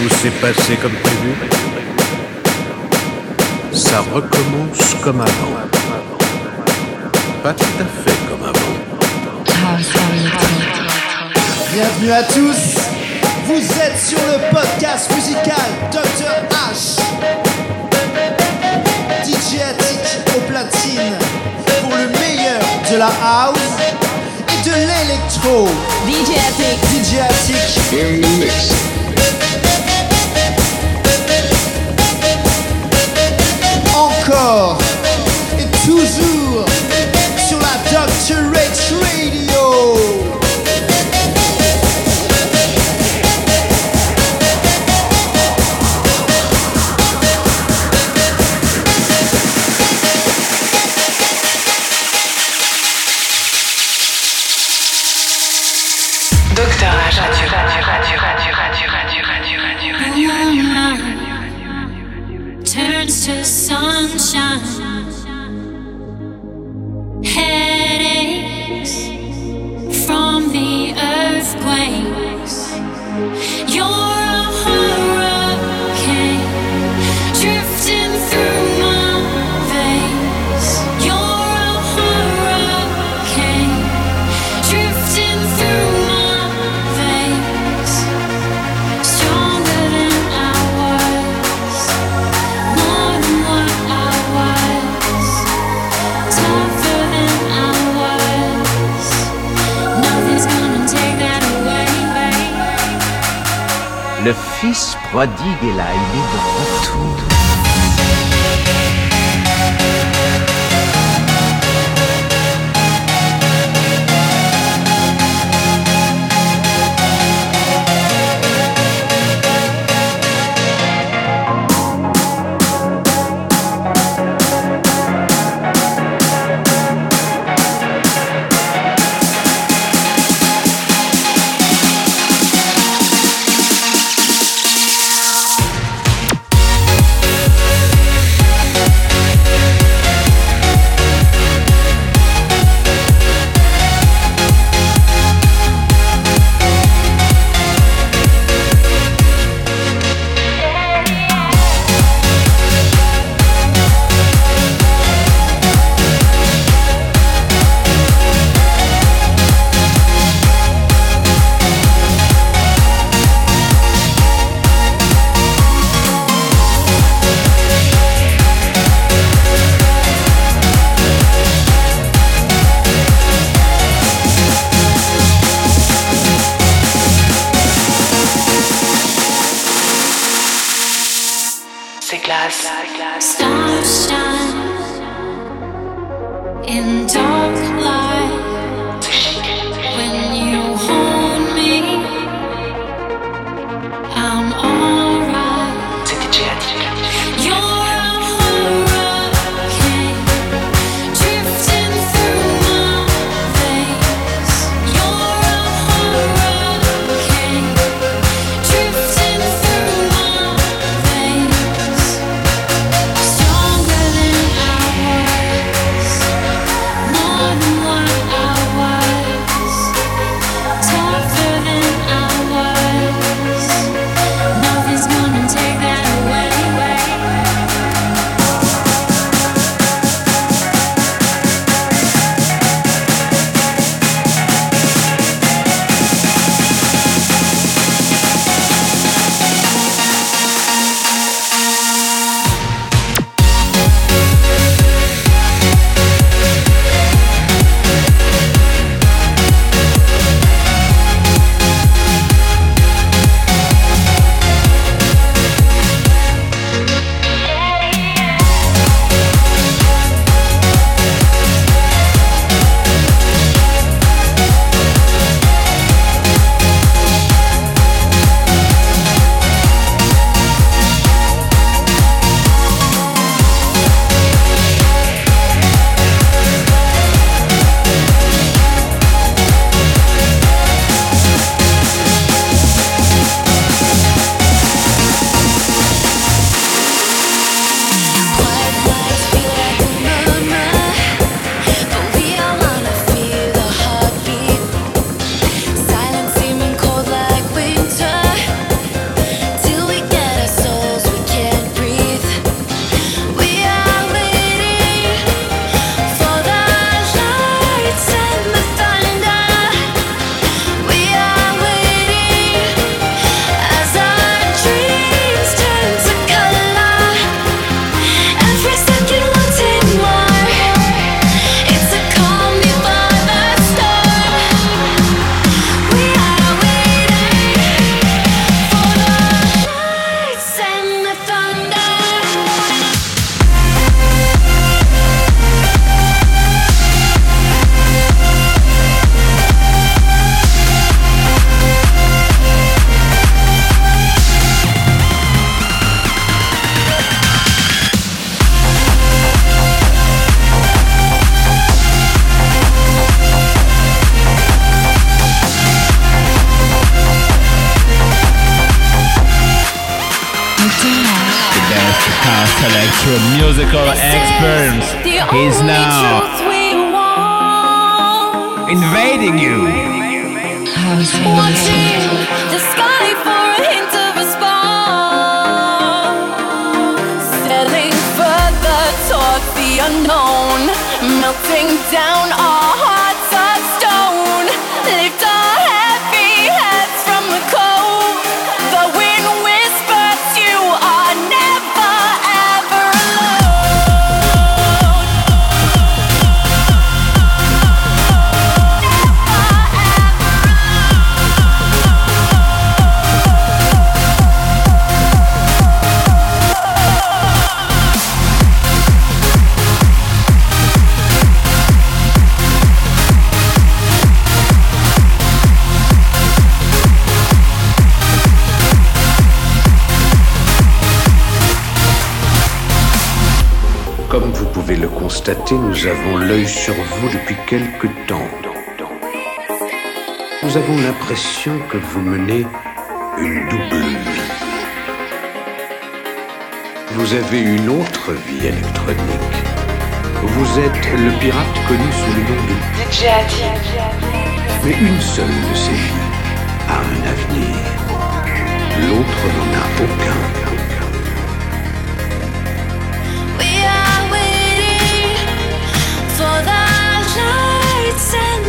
Tout s'est passé comme prévu. Ça recommence comme avant. Pas tout à fait comme avant. Bienvenue à tous. Vous êtes sur le podcast musical Dr H. DJ Attic au platine pour le meilleur de la house et de l'électro. DJ Attic. DJ Attic in the mix. Encore et toujours fils prodigue est là, il est de retour. C'est classe. Stars shine in dark is now invading you. Watching the sky for a hint of a spark. Sailing further towards the unknown. Melting down our hearts nous avons l'œil sur vous depuis quelque temps. Nous avons l'impression que vous menez une double vie. Vous avez une autre vie électronique. Vous êtes le pirate connu sous le nom de... Mais une seule de ces vies a un avenir. L'autre n'en a aucun. Lights and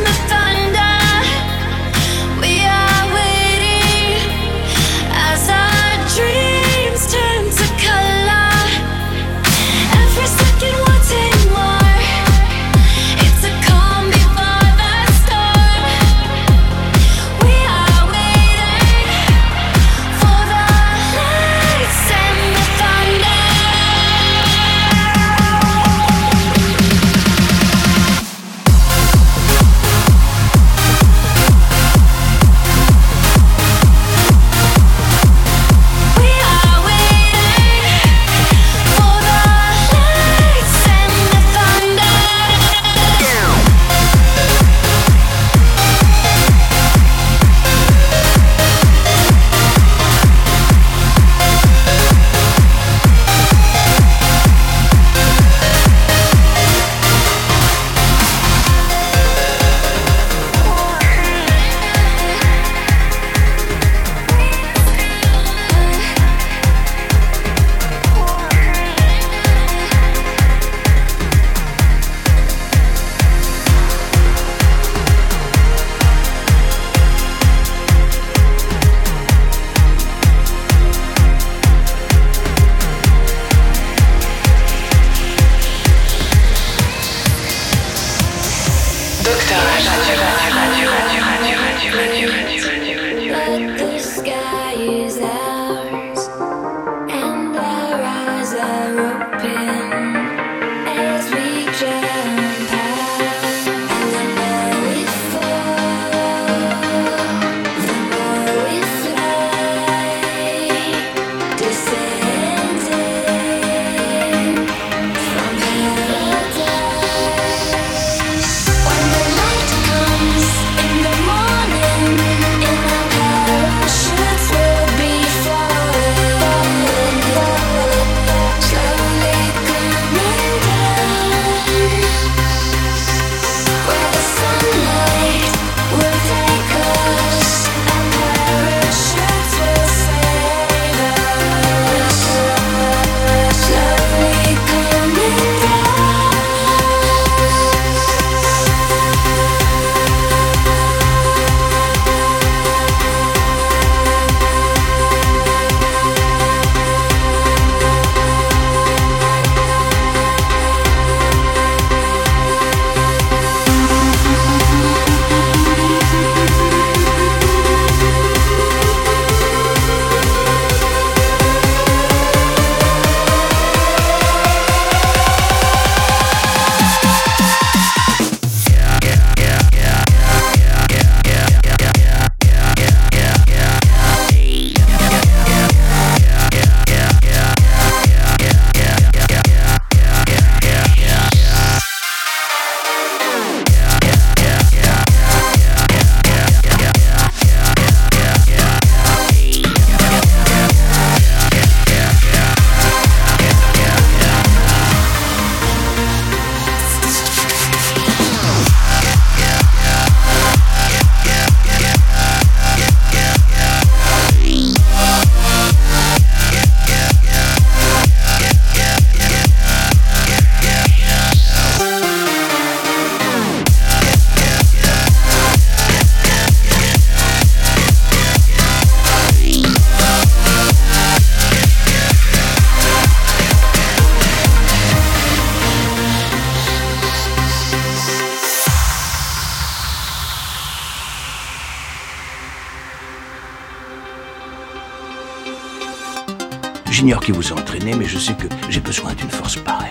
J'ignore qui vous a entraîné, mais je sais que j'ai besoin d'une force pareille.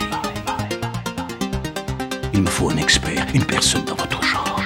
Il me faut un expert, une personne dans votre genre.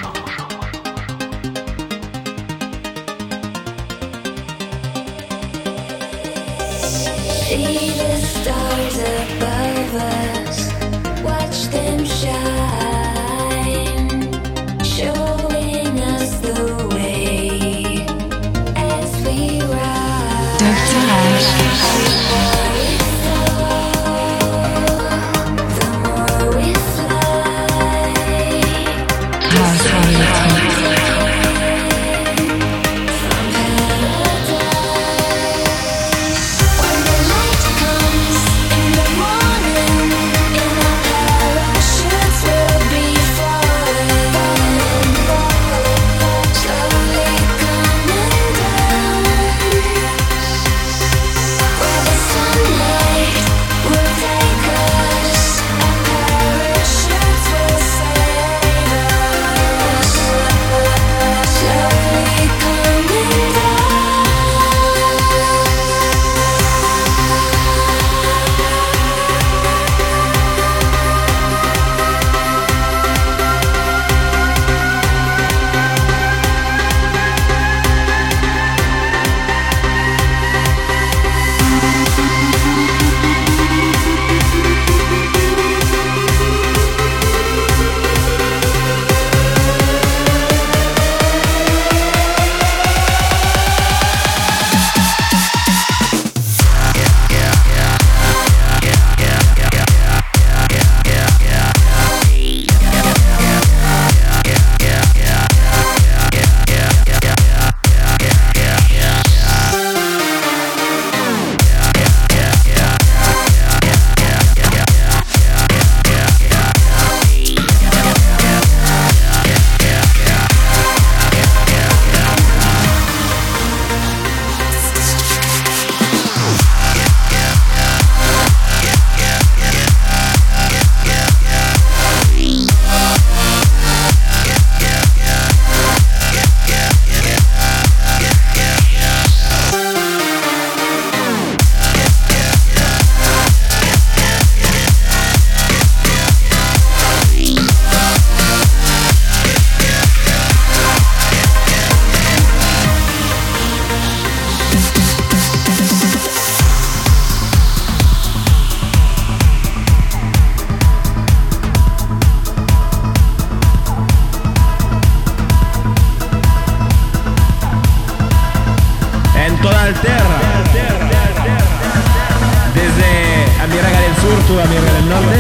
Sur, tú del Norte.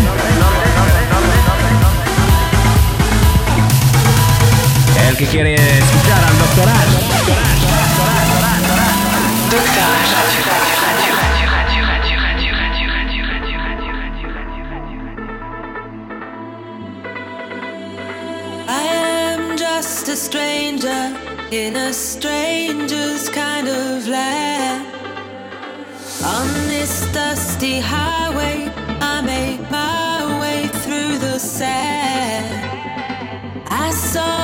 El que quiere escuchar al doctor Ash. I am just a stranger in a stranger's kind of land. On this dusty highway, make my way through the sand. I saw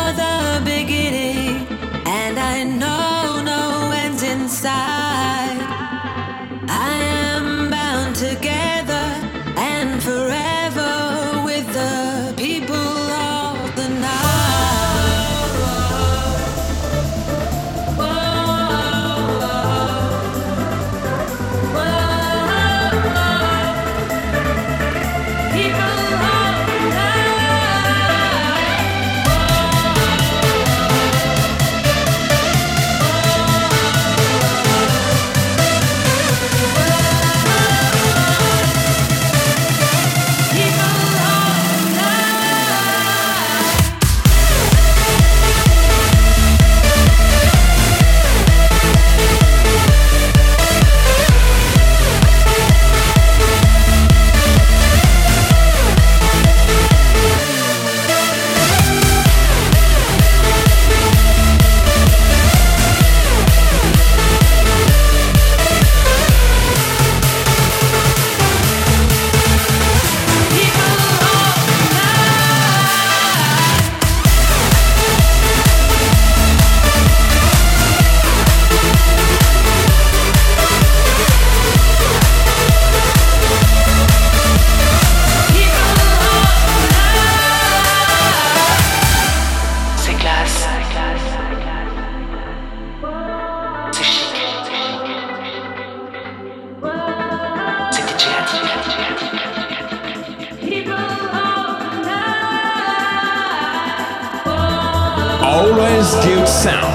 sound.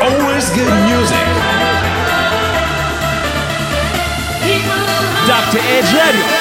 Always good music. Dr. Edge Radio.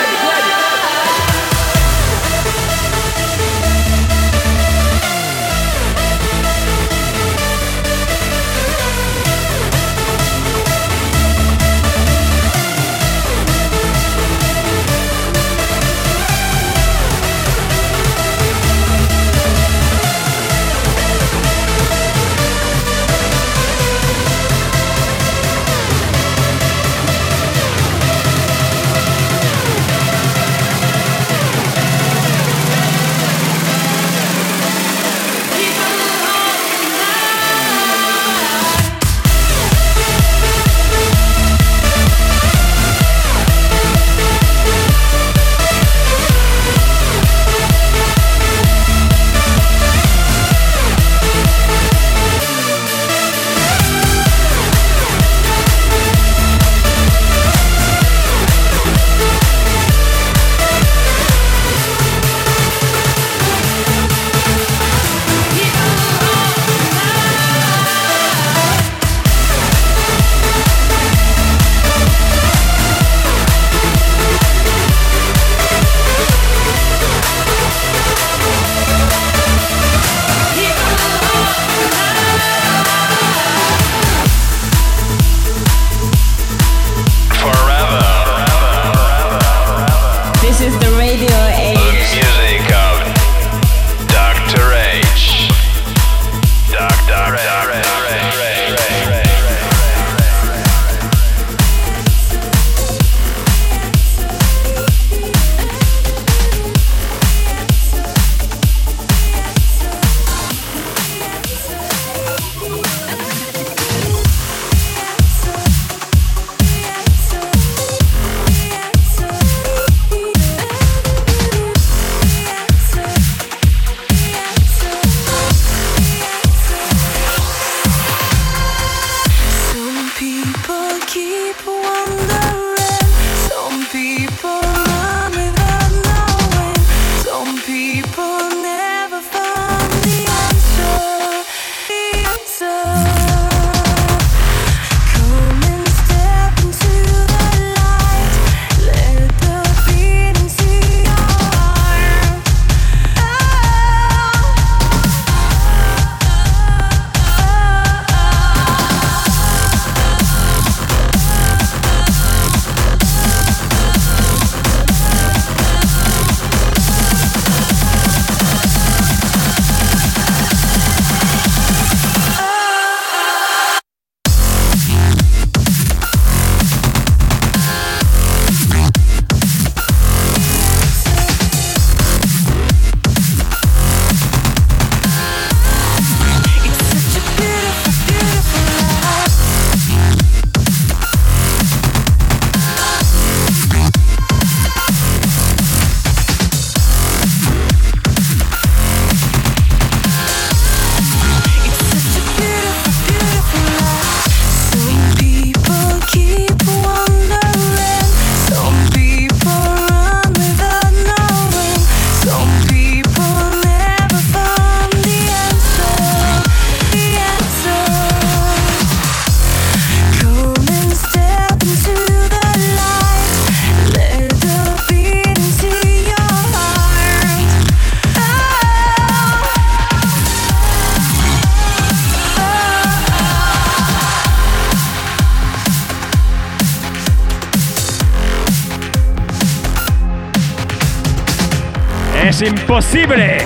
Es imposible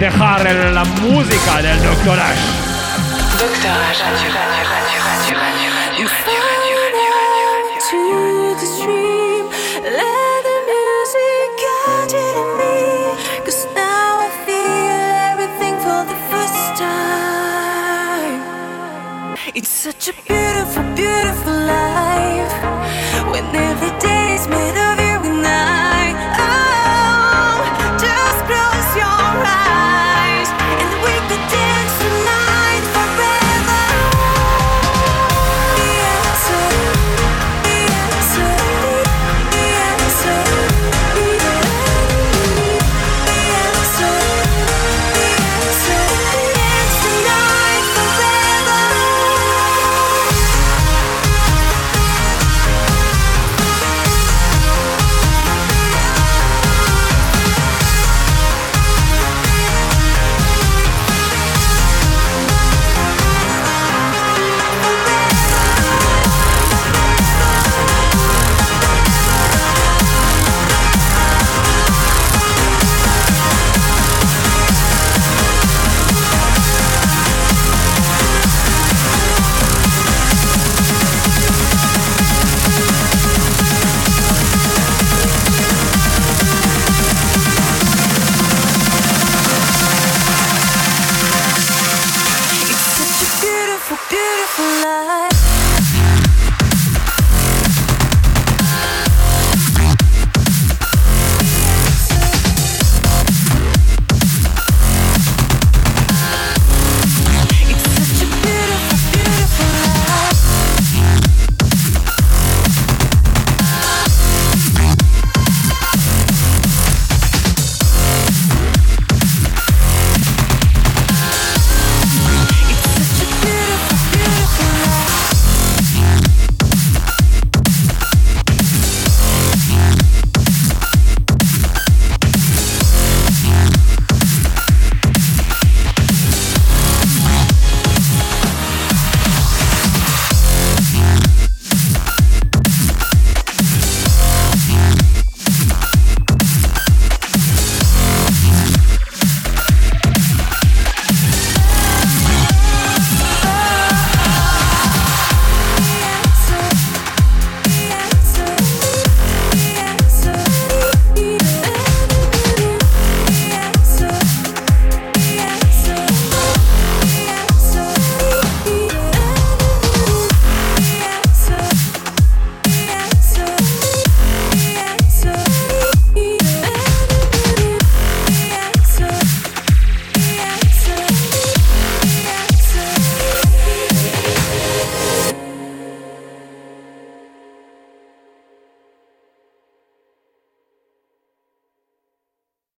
dejar la música del Dr. Ash. Doctor Ash.